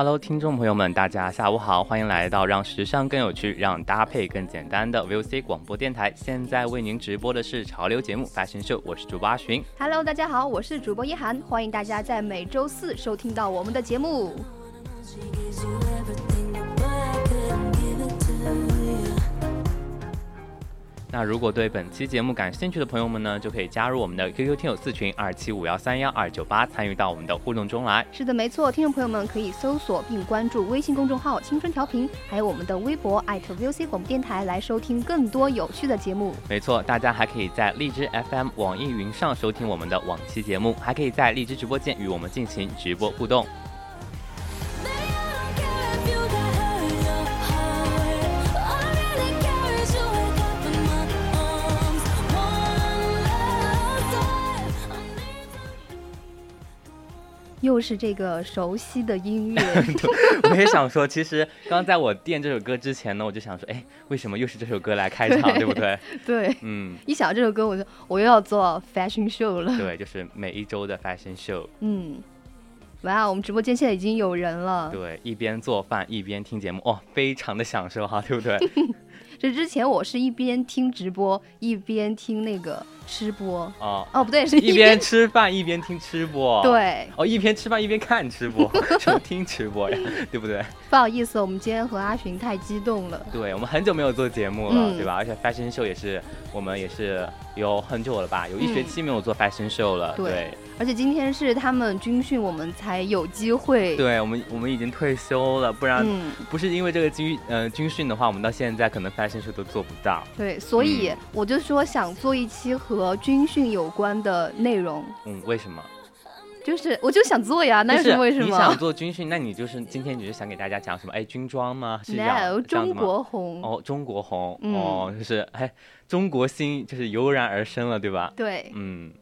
！Hello，听众朋友们，大家下午好，欢迎来到让时尚更有趣、让搭配更简单的 VOC 广播电台。现在为您直播的是潮流节目《发型秀》，我是主播阿寻。Hello，大家好，我是主播一涵，欢迎大家在每周四收听到我们的节目。那如果对本期节目感兴趣的朋友们呢，就可以加入我们的 QQ 听友四群二七五幺三幺二九八，参与到我们的互动中来。是的，没错，听众朋友们可以搜索并关注微信公众号“青春调频”，还有我们的微博艾特 VOC 广播电台来收听更多有趣的节目。没错，大家还可以在荔枝 FM、网易云上收听我们的往期节目，还可以在荔枝直播间与我们进行直播互动。又是这个熟悉的音乐，我也想说，其实刚在我垫这首歌之前呢，我就想说，哎，为什么又是这首歌来开场，对不对？对，嗯，一想到这首歌，我就我又要做 fashion show 了。对，就是每一周的 fashion show。嗯，哇，我们直播间现在已经有人了。对，一边做饭一边听节目，哦，非常的享受哈，对不对？这之前我是一边听直播一边听那个吃播哦哦不对是一边吃饭一边听吃播对哦一边吃饭一边看吃播 什么听吃播呀对不对？不好意思，我们今天和阿寻太激动了。对我们很久没有做节目了，对吧？而且 fashion show 也是我们也是有很久了吧，有一学期没有做 fashion show 了。对，而且今天是他们军训，我们才有机会。对我们我们已经退休了，不然不是因为这个军呃军训的话，我们到现在可能 fashion show 都做不到。对，所以我就说想做一期和军训有关的内容。嗯，为什么？就是我就想做呀，那是为什么？你想做 军训，那你就是今天你是想给大家讲什么？哎，军装吗？是这样中国红哦，中国红哦，就是哎，中国心就是油然而生了，对吧？对，嗯。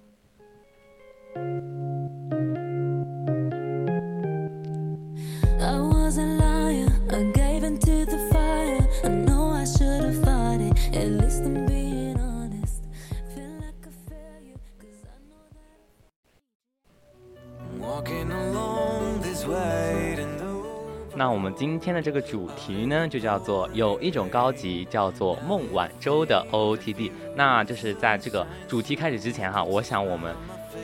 那我们今天的这个主题呢，就叫做有一种高级叫做孟晚舟的 OOTD。那就是在这个主题开始之前哈，我想我们。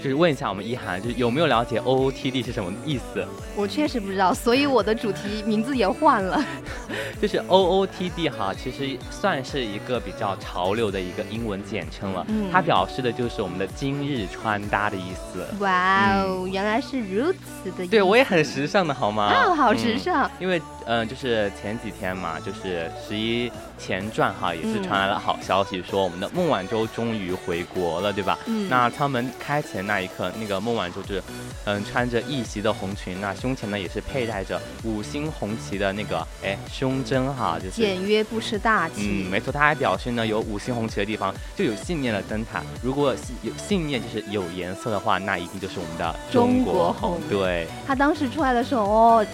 就是问一下我们一涵，就是有没有了解 O O T D 是什么意思？我确实不知道，所以我的主题名字也换了。就是 O O T D 哈，其实算是一个比较潮流的一个英文简称了。嗯，它表示的就是我们的今日穿搭的意思。哇哦，原来是如此的。对我也很时尚的好吗？啊，好时尚。因为嗯，就是前几天嘛，就是十一前传哈，也是传来了好消息，说我们的孟晚舟终于回国了，对吧？嗯。那舱门开前那一刻，那个孟晚舟就是，嗯，穿着一袭的红裙，那胸前呢也是佩戴着五星红旗的那个，哎，胸针哈，就是简约不失大气。嗯，没错，他还表示呢，有五星红旗的地方就有信念的灯塔。如果有信念就是有颜色的话，那一定就是我们的中国红。对。他当时出来的时候，哦。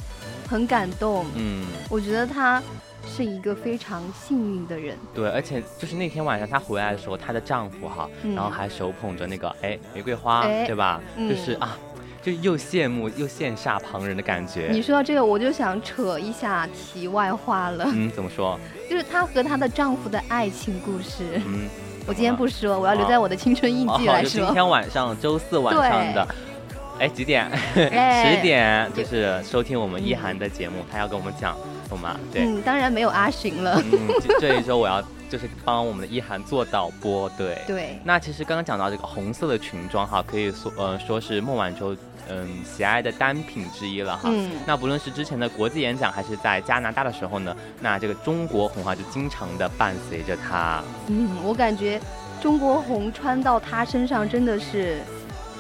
很感动，嗯，我觉得她是一个非常幸运的人。对，而且就是那天晚上她回来的时候，她的丈夫哈，然后还手捧着那个哎玫瑰花，对吧？就是啊，就又羡慕又羡煞旁人的感觉。你说到这个，我就想扯一下题外话了。嗯，怎么说？就是她和她的丈夫的爱情故事。嗯，我今天不说，我要留在我的青春印记来说。今天晚上周四晚上的。哎，几点？十点，就是收听我们一涵的节目，他要跟我们讲，懂吗？对，嗯，当然没有阿寻了。嗯，这一周我要就是帮我们的一涵做导播，对对。那其实刚刚讲到这个红色的裙装哈，可以说呃说是孟晚舟嗯喜爱的单品之一了哈。嗯。那不论是之前的国际演讲，还是在加拿大的时候呢，那这个中国红哈就经常的伴随着她。嗯，我感觉中国红穿到她身上真的是。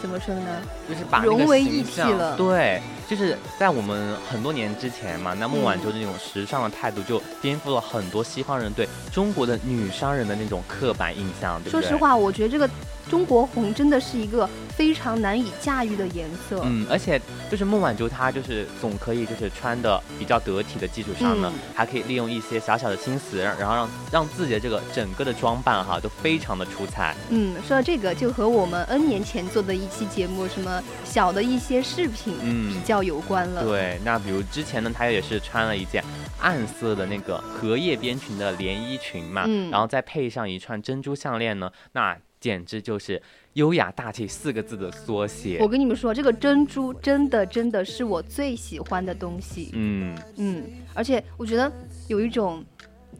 怎么说呢？就是把融为一体了。对，就是在我们很多年之前嘛，那孟晚舟这种时尚的态度就颠覆了很多西方人对中国的女商人的那种刻板印象，对对？说实话，我觉得这个。中国红真的是一个非常难以驾驭的颜色，嗯，而且就是孟晚舟她就是总可以就是穿的比较得体的基础上呢，还可以利用一些小小的心思，然后让让自己的这个整个的装扮哈都非常的出彩。嗯，说到这个就和我们 N 年前做的一期节目什么小的一些饰品比较有关了。对，那比如之前呢，她也是穿了一件暗色的那个荷叶边裙的连衣裙嘛，然后再配上一串珍珠项链呢，那。简直就是优雅大气四个字的缩写。我跟你们说，这个珍珠真的真的是我最喜欢的东西。嗯嗯，而且我觉得有一种。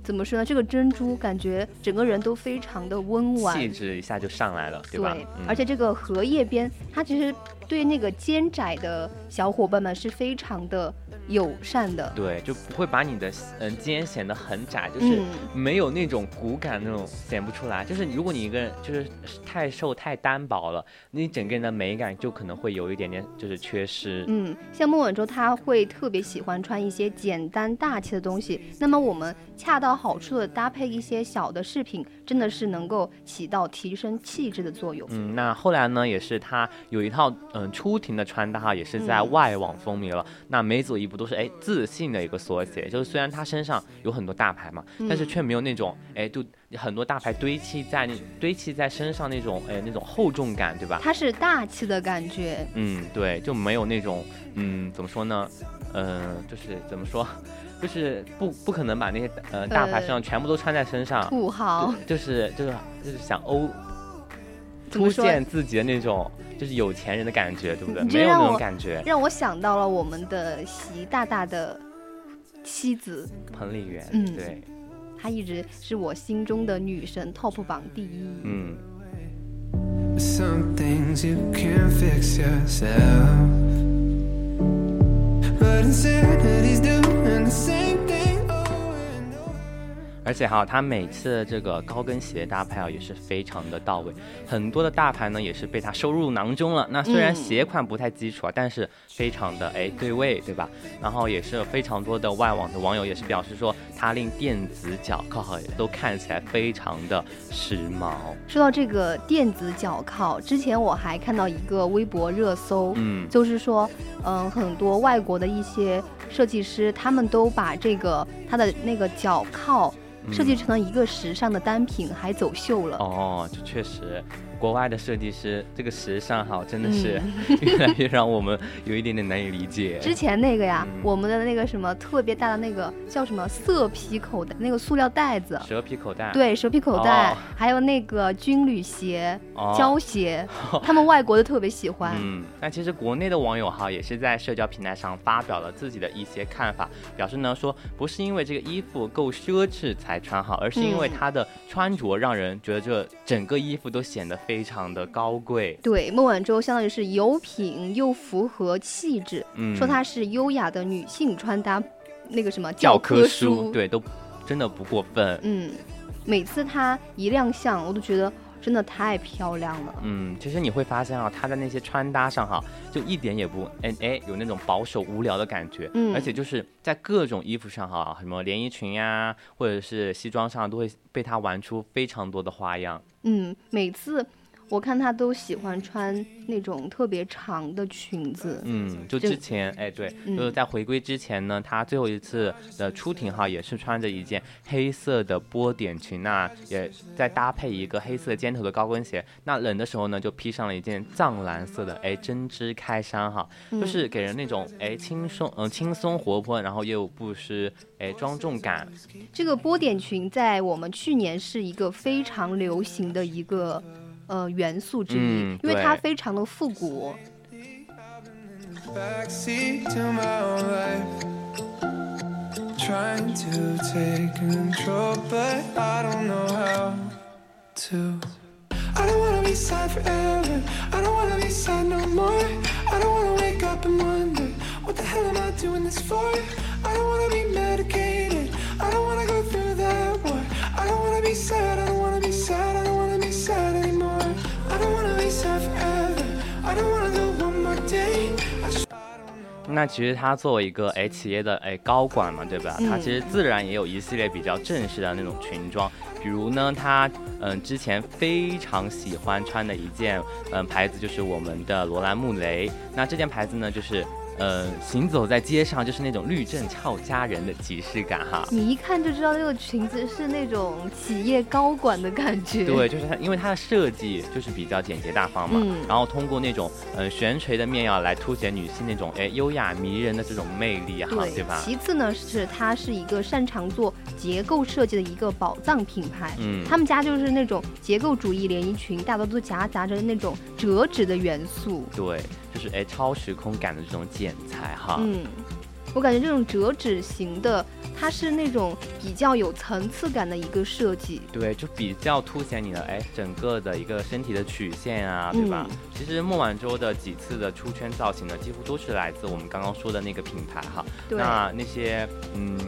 怎么说呢？这个珍珠感觉整个人都非常的温婉，气质一下就上来了，对吧？对，而且这个荷叶边，它其实对那个肩窄的小伙伴们是非常的友善的。对，就不会把你的嗯肩显得很窄，就是没有那种骨感那种显不出来。就是如果你一个人就是太瘦太单薄了，你整个人的美感就可能会有一点点就是缺失。嗯，像孟晚舟，她会特别喜欢穿一些简单大气的东西。那么我们恰到好处的搭配一些小的饰品，真的是能够起到提升气质的作用。嗯，那后来呢，也是他有一套嗯出庭的穿搭哈，也是在外网风靡了。那每走一步都是哎自信的一个缩写。就是虽然他身上有很多大牌嘛，但是却没有那种哎就很多大牌堆砌在那堆砌在身上那种哎那种厚重感，对吧？它是大气的感觉。嗯，对，就没有那种嗯怎么说呢？嗯，就是怎么说？就是不不可能把那些呃大牌身上全部都穿在身上，土豪。就是就是就是想欧，凸显自己的那种就是有钱人的感觉，对不对？没有那种感觉，让我想到了我们的习大大的妻子彭丽媛，嗯，对，她一直是我心中的女神，top 榜第一，嗯。but insanity's doing the same 而且哈，他每次的这个高跟鞋搭配啊，也是非常的到位。很多的大牌呢，也是被他收入囊中了。那虽然鞋款不太基础啊，但是非常的哎对位，对吧？然后也是非常多的外网的网友也是表示说，他令电子脚铐哈都看起来非常的时髦。说到这个电子脚铐，之前我还看到一个微博热搜，嗯，就是说，嗯，很多外国的一些设计师，他们都把这个他的那个脚铐。设计成了一个时尚的单品，还走秀了。哦，这确实。国外的设计师，这个时尚哈，真的是 越来越让我们有一点点难以理解。之前那个呀，我们的那个什么特别大的那个叫什么色皮口袋，那个塑料袋子，蛇皮口袋，对，蛇皮口袋，还有那个军旅鞋、胶鞋，他们外国的特别喜欢。嗯，那其实国内的网友哈，也是在社交平台上发表了自己的一些看法，表示呢说，不是因为这个衣服够奢侈才穿好，而是因为它的穿着让人觉得这整个衣服都显得。非常的高贵，对孟晚舟相当于是有品又符合气质，嗯，说她是优雅的女性穿搭，那个什么教科书，对，都真的不过分，嗯，每次她一亮相，我都觉得。真的太漂亮了。嗯，其实你会发现啊，她在那些穿搭上哈，就一点也不哎哎有那种保守无聊的感觉。嗯，而且就是在各种衣服上哈，什么连衣裙呀，或者是西装上，都会被她玩出非常多的花样。嗯，每次。我看她都喜欢穿那种特别长的裙子。嗯，就之前，哎，对，就是在回归之前呢，她最后一次的出庭哈，也是穿着一件黑色的波点裙，那也再搭配一个黑色尖头的高跟鞋。那冷的时候呢，就披上了一件藏蓝色的哎针织开衫哈，就是给人那种哎轻松嗯轻松活泼，然后又不失哎庄重感。这个波点裙在我们去年是一个非常流行的一个。呃，元素之一，因为它非常的复古。那其实他作为一个哎企业的哎高管嘛，对吧？他其实自然也有一系列比较正式的那种裙装，比如呢，他嗯之前非常喜欢穿的一件嗯牌子就是我们的罗兰穆雷，那这件牌子呢就是。呃，行走在街上就是那种律政俏佳人的即视感哈。你一看就知道这个裙子是那种企业高管的感觉。对，就是它，因为它的设计就是比较简洁大方嘛。嗯。然后通过那种呃悬垂的面料来凸显女性那种哎优雅迷人的这种魅力哈，对吧？其次呢，是它是一个擅长做结构设计的一个宝藏品牌。嗯。他们家就是那种结构主义连衣裙，大多都夹杂着那种折纸的元素。对。就是哎，超时空感的这种剪裁哈。嗯，我感觉这种折纸型的，它是那种比较有层次感的一个设计。对，就比较凸显你的哎整个的一个身体的曲线啊，对吧？其实孟晚舟的几次的出圈造型呢，几乎都是来自我们刚刚说的那个品牌哈。对。那那些嗯，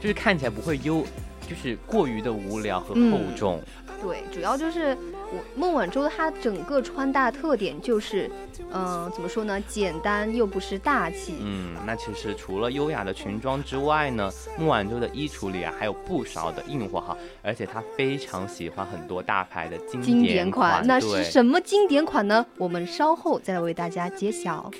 就是看起来不会优，就是过于的无聊和厚重。对，主要就是我孟晚舟她整个穿搭特点就是，嗯，怎么说呢？简单又不失大气。嗯，那其实除了优雅的裙装之外呢，孟晚舟的衣橱里啊还有不少的硬货哈，而且她非常喜欢很多大牌的经典款。那是什么经典款呢？我们稍后再来为大家揭晓。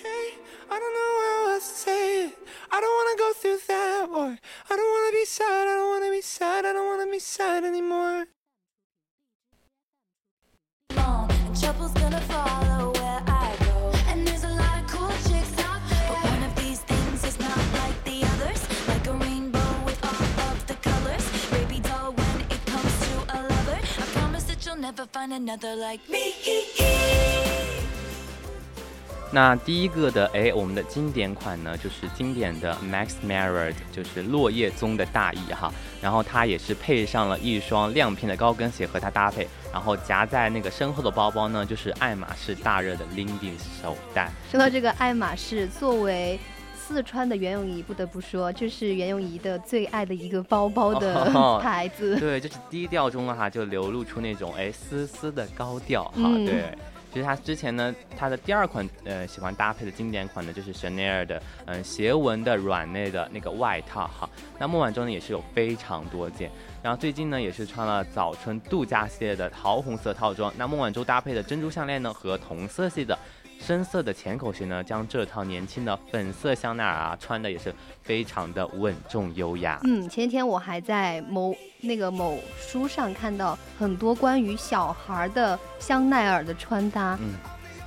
那第一个的哎，我们的经典款呢，就是经典的 Max Mara，就是落叶棕的大衣哈。然后它也是配上了一双亮片的高跟鞋和它搭配，然后夹在那个身后的包包呢，就是爱马仕大热的 Lindy 手袋。说到这个爱马仕，作为四川的袁咏仪不得不说，这是袁咏仪的最爱的一个包包的 牌子。对，就是低调中哈，就流露出那种哎丝丝的高调哈。对，其实他之前呢，他的第二款呃喜欢搭配的经典款呢，就是 Chanel 的嗯斜纹的软内的那个外套哈。那孟晚舟呢也是有非常多件，然后最近呢也是穿了早春度假系列的桃红色套装。那孟晚舟搭配的珍珠项链呢和同色系的。深色的浅口鞋呢，将这套年轻的粉色香奈儿啊穿的也是非常的稳重优雅。嗯，前几天我还在某那个某书上看到很多关于小孩的香奈儿的穿搭。嗯，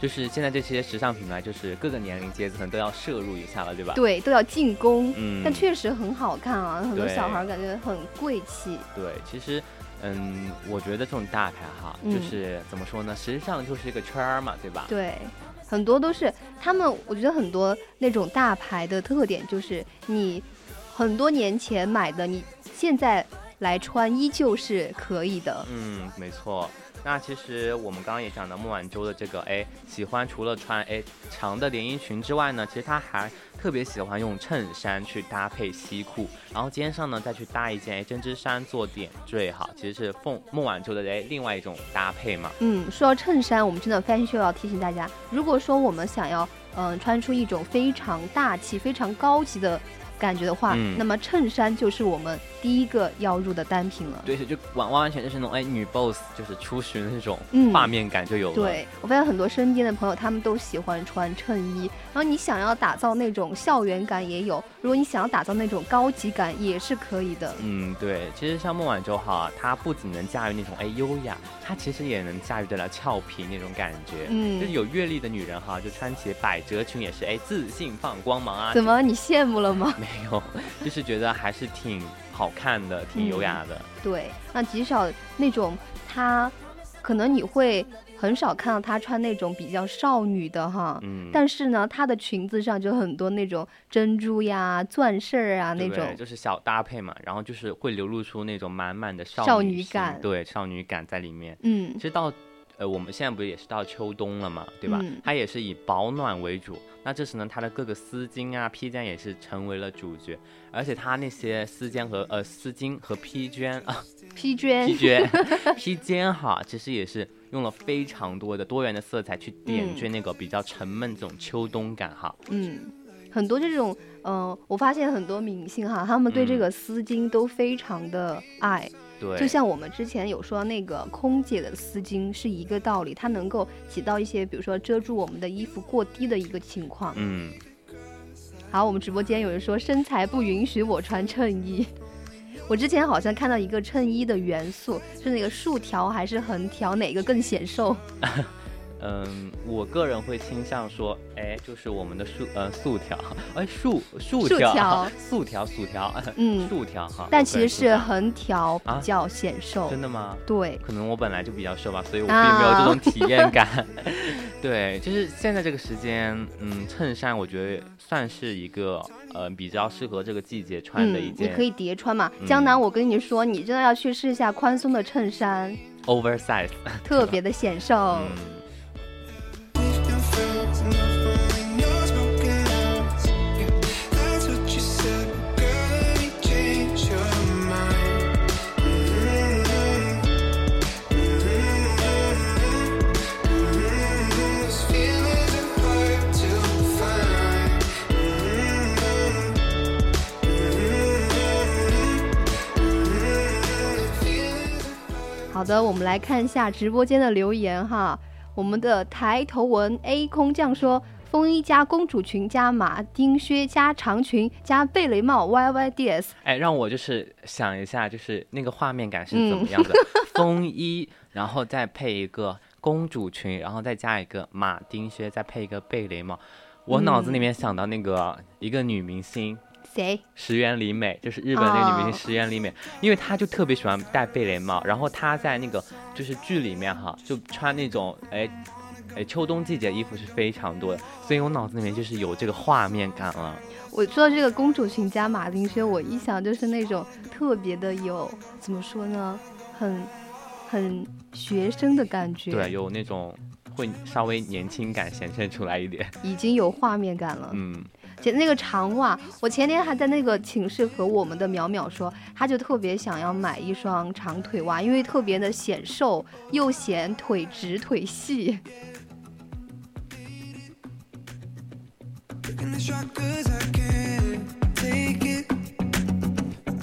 就是现在这些时尚品牌，就是各个年龄阶层都要摄入一下了，对吧？对，都要进攻。嗯，但确实很好看啊，很多小孩感觉很贵气。对，其实，嗯，我觉得这种大牌哈，就是怎么说呢？时尚就是一个圈儿嘛，对吧？对。很多都是他们，我觉得很多那种大牌的特点就是你很多年前买的，你现在来穿依旧是可以的。嗯，没错。那其实我们刚刚也讲到孟晚舟的这个，哎，喜欢除了穿哎长的连衣裙之外呢，其实她还特别喜欢用衬衫去搭配西裤，然后肩上呢再去搭一件哎针织衫做点缀哈，其实是凤孟晚舟的哎另外一种搭配嘛。嗯，说到衬衫，我们真的 finish 要提醒大家，如果说我们想要嗯穿出一种非常大气、非常高级的。感觉的话，那么衬衫就是我们第一个要入的单品了。对，就完完完全就是那种哎女 boss 就是出巡的那种画面感就有了。对我发现很多身边的朋友他们都喜欢穿衬衣，然后你想要打造那种校园感也有，如果你想要打造那种高级感也是可以的。嗯，对，其实像孟晚舟哈，她不仅能驾驭那种哎优雅，她其实也能驾驭得了俏皮那种感觉。嗯，就是有阅历的女人哈，就穿起百褶裙也是哎自信放光芒啊。怎么你羡慕了吗？没 有，就是觉得还是挺好看的，挺优雅的。对，那极少那种他可能你会很少看到她穿那种比较少女的哈，嗯，但是呢，她的裙子上就很多那种珍珠呀、钻饰啊那种，就是小搭配嘛，然后就是会流露出那种满满的少女感，对少女感在里面。嗯，其实到呃我们现在不是也是到秋冬了嘛，对吧？它也是以保暖为主。那这时呢，它的各个丝巾啊、披肩也是成为了主角，而且它那些丝巾和呃丝巾和披肩啊，披肩、披肩、披肩哈，其实也是用了非常多的多元的色彩去点缀那个比较沉闷这种秋冬感哈。嗯，很多这种，嗯，我发现很多明星哈，他们对这个丝巾都非常的爱。对，就像我们之前有说那个空姐的丝巾是一个道理，它能够起到一些，比如说遮住我们的衣服过低的一个情况。嗯。好，我们直播间有人说身材不允许我穿衬衣。我之前好像看到一个衬衣的元素是那个竖条还是横条，哪个更显瘦？嗯，我个人会倾向说，哎，就是我们的竖呃竖条，哎竖竖 条，竖条竖条，嗯，竖条哈。但其实是横条比较显瘦。真的吗？对。可能我本来就比较瘦吧，所以我并没有这种体验 感。对，就是现在这个时间，嗯，衬衫我觉得算是一个呃比较适合这个季节穿的一件。你可以叠穿嘛。江南，我跟你说，你真的要去试一下宽松的衬衫，oversize，特别的显瘦。好的，我们来看一下直播间的留言哈。我们的抬头纹 A 空降说：风衣加公主裙加马丁靴加长裙加贝雷帽 YYDS。哎，让我就是想一下，就是那个画面感是怎么样的？风衣，然后再配一个公主裙，然后再加一个马丁靴，再配一个贝雷帽。我脑子里面想到那个一个女明星。谁？石原里美就是日本那个女明星石原里美，因为她就特别喜欢戴贝雷帽，然后她在那个就是剧里面哈，就穿那种哎哎秋冬季节衣服是非常多的，所以我脑子里面就是有这个画面感了。我说到这个公主裙加马丁靴，我一想就是那种特别的有怎么说呢，很很学生的感觉。对，有那种会稍微年轻感显现出来一点，已经有画面感了。嗯。姐那个长袜，我前天还在那个寝室和我们的淼淼说，她就特别想要买一双长腿袜，因为特别的显瘦，又显腿直腿细。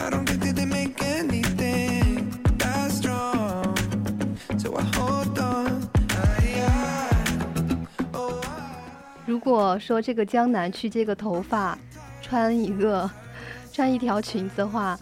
如果说这个江南去接个头发，穿一个 穿一条裙子的话，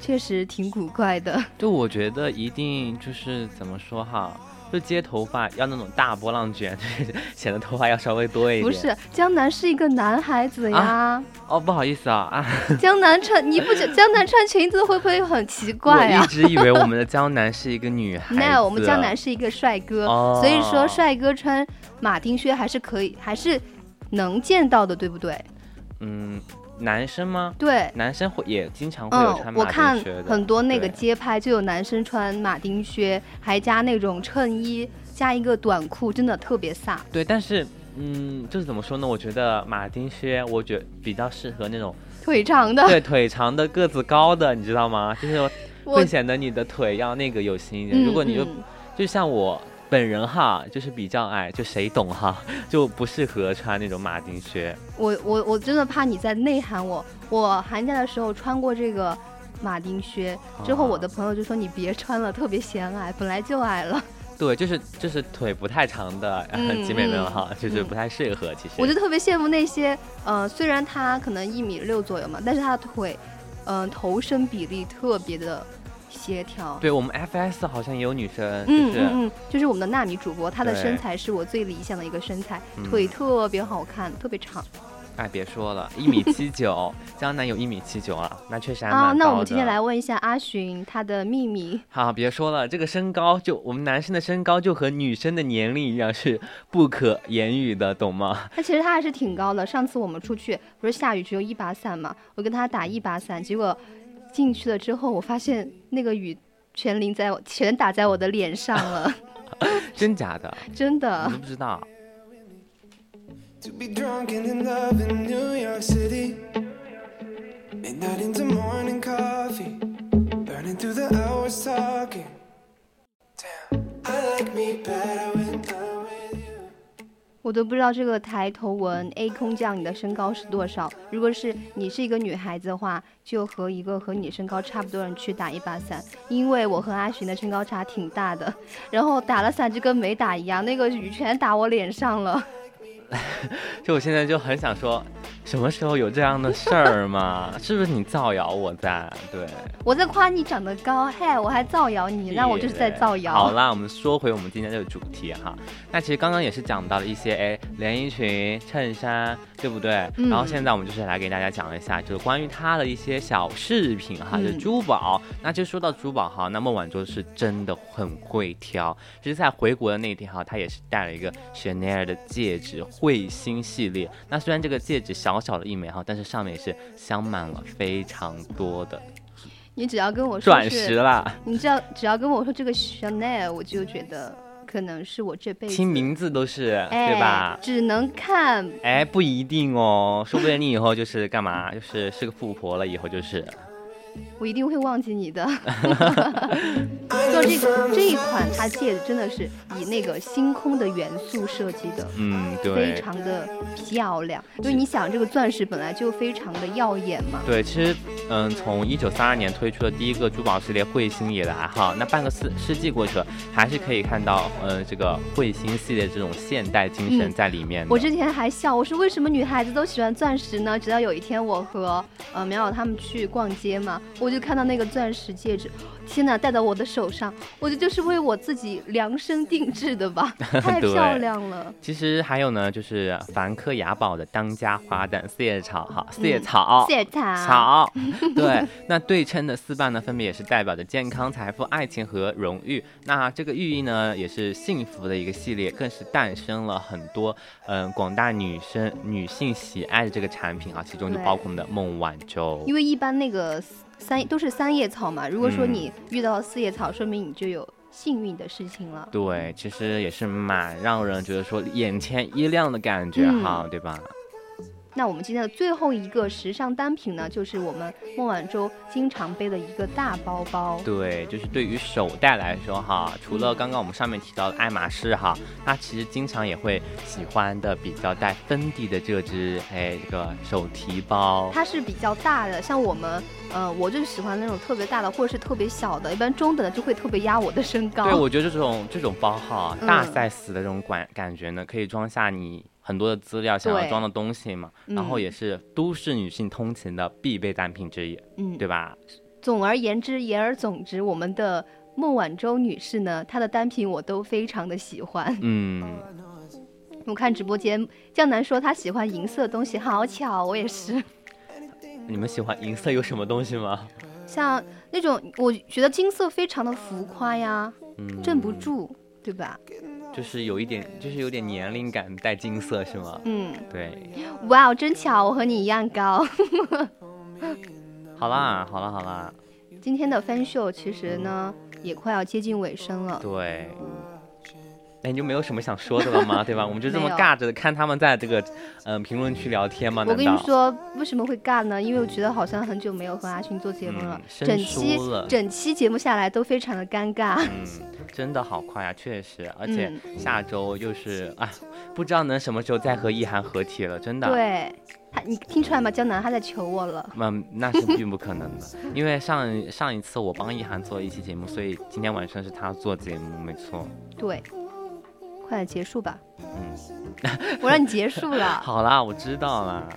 确实挺古怪的。就我觉得一定就是怎么说哈，就接头发要那种大波浪卷，显得头发要稍微多一点。不是，江南是一个男孩子呀。哦，不好意思啊啊。江南穿你不觉江南穿裙子会不会很奇怪啊？我一直以为我们的江南是一个女孩。子。那，我们江南是一个帅哥，所以说帅哥穿。马丁靴还是可以，还是能见到的，对不对？嗯，男生吗？对，男生会也经常会有穿马丁靴的。我看很多那个街拍就有男生穿马丁靴，还加那种衬衣，加一个短裤，真的特别飒。对，但是嗯，就是怎么说呢？我觉得马丁靴，我觉比较适合那种腿长的，对，腿长的、个子高的，你知道吗？就是会显得你的腿要那个有型一点。如果你就就像我。本人哈就是比较矮，就谁懂哈，就不适合穿那种马丁靴。我我我真的怕你在内涵我。我寒假的时候穿过这个马丁靴，之后我的朋友就说你别穿了，特别显矮，本来就矮了。对，就是就是腿不太长的 姐妹们哈，就是不太适合。其实我就特别羡慕那些，呃，虽然他可能一米六左右嘛，但是他的腿，嗯，头身比例特别的。协调，对我们 FS 好像也有女生，嗯嗯嗯，就是我们的纳米主播，她的身材是我最理想的一个身材，腿特别好看，特别长。哎，别说了，一米七九，江南有一米七九啊，那确实还蛮啊。高那我们今天来问一下阿寻，他的秘密。好，别说了，这个身高就我们男生的身高就和女生的年龄一样是不可言语的，懂吗？那其实他还是挺高的。上次我们出去不是下雨只有一把伞嘛，我跟他打一把伞，结果进去了之后，我发现那个雨全淋在全打在我的脸上了。真假的？真的。你都不知道。我都不知道这个抬头纹 A 空降你的身高是多少。如果是你是一个女孩子的话，就和一个和你身高差不多人去打一把伞，因为我和阿寻的身高差挺大的，然后打了伞就跟没打一样，那个雨全打我脸上了。就我现在就很想说，什么时候有这样的事儿吗？是不是你造谣我在？对，我在夸你长得高，嘿，我还造谣你，那我就是在造谣。好啦，我们说回我们今天这个主题哈。那其实刚刚也是讲到了一些，哎，连衣裙、衬衫，对不对？嗯。然后现在我们就是来给大家讲一下，就是关于它的一些小饰品哈，就是珠宝。那就说到珠宝哈，那孟晚舟是真的很会挑。其实，在回国的那天哈，她也是戴了一个 Chanel 的戒指。彗星系列，那虽然这个戒指小小小的一枚哈，但是上面也是镶满了非常多的。你只要跟我说钻石啦，你只要只要跟我说这个 Chanel，我就觉得可能是我这辈子听名字都是对吧？只能看哎，不一定哦，说不定你以后就是干嘛，就是是个富婆了，以后就是。我一定会忘记你的。做这个这一款，它戒指真的是以那个星空的元素设计的，嗯，对，非常的漂亮。因为你想，这个钻石本来就非常的耀眼嘛。对，其实，嗯，从一九三二年推出的第一个珠宝系列彗星以来，哈，那半个世世纪过去了，还是可以看到，呃，这个彗星系列这种现代精神在里面。我之前还笑，我说为什么女孩子都喜欢钻石呢？直到有一天，我和呃苗苗他们去逛街嘛。我就看到那个钻石戒指，天哪，戴到我的手上，我觉得就是为我自己量身定制的吧，太漂亮了。其实还有呢，就是梵克雅宝的当家花旦四叶草，哈，四叶草，四叶草，草，对，那对称的四瓣呢，分别也是代表着健康、财富、爱情和荣誉。那这个寓意呢，也是幸福的一个系列，更是诞生了很多嗯广大女生女性喜爱的这个产品啊，其中就包括我们的孟晚舟。因为一般那个。三都是三叶草嘛，如果说你遇到四叶草，说明你就有幸运的事情了。对，其实也是蛮让人觉得说眼前一亮的感觉哈，对吧？那我们今天的最后一个时尚单品呢，就是我们孟晚舟经常背的一个大包包。对，就是对于手袋来说哈，除了刚刚我们上面提到的爱马仕哈，那其实经常也会喜欢的比较带芬迪的这只哎这个手提包。它是比较大的，像我们，呃，我就是喜欢那种特别大的，或者是特别小的，一般中等的就会特别压我的身高。对，我觉得这种这种包哈，大 size 的这种感感觉呢，可以装下你。很多的资料想要装的东西嘛，然后也是都市女性通勤的必备单品之一，嗯，对吧？总而言之，言而总之，我们的孟晚舟女士呢，她的单品我都非常的喜欢。嗯，我看直播间江南说他喜欢银色的东西，好巧，我也是。你们喜欢银色有什么东西吗？像那种，我觉得金色非常的浮夸呀，镇不住，对吧？就是有一点，就是有点年龄感，带金色是吗？嗯，对。哇，真巧，我和你一样高。好啦，好啦，好啦。今天的分秀其实呢，也快要接近尾声了。对。哎，你就没有什么想说的了吗？对吧？我们就这么尬着看他们在这个嗯评论区聊天吗？我跟你说，为什么会尬呢？因为我觉得好像很久没有和阿勋做节目了，整期整期节目下来都非常的尴尬。嗯，真的好快啊，确实，而且下周又是啊，不知道能什么时候再和意涵合体了，真的。对，他你听出来吗？江南他在求我了。嗯，那是并不可能的，因为上上一次我帮易涵做了一期节目，所以今天晚上是他做节目，没错。对。快结束吧。嗯，我让你结束了。好啦，我知道了。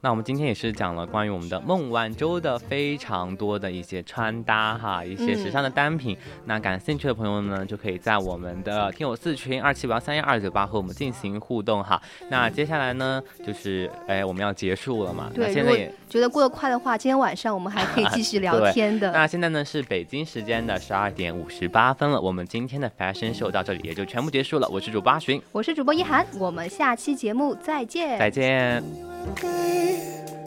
那我们今天也是讲了关于我们的孟晚舟的非常多的一些穿搭哈，一些时尚的单品。那感兴趣的朋友呢，就可以在我们的听友四群二七五幺三幺二九八和我们进行互动哈。那接下来呢，就是哎我们要结束了嘛？对，现在也觉得过得快的话，今天晚上我们还可以继续聊天的。那现在呢是北京时间的十二点五十八分了，我们今天的 Fashion Show 到这里也就全部结束了。我是主播阿寻，我是主播一涵，我们下期节目再见，再见。away.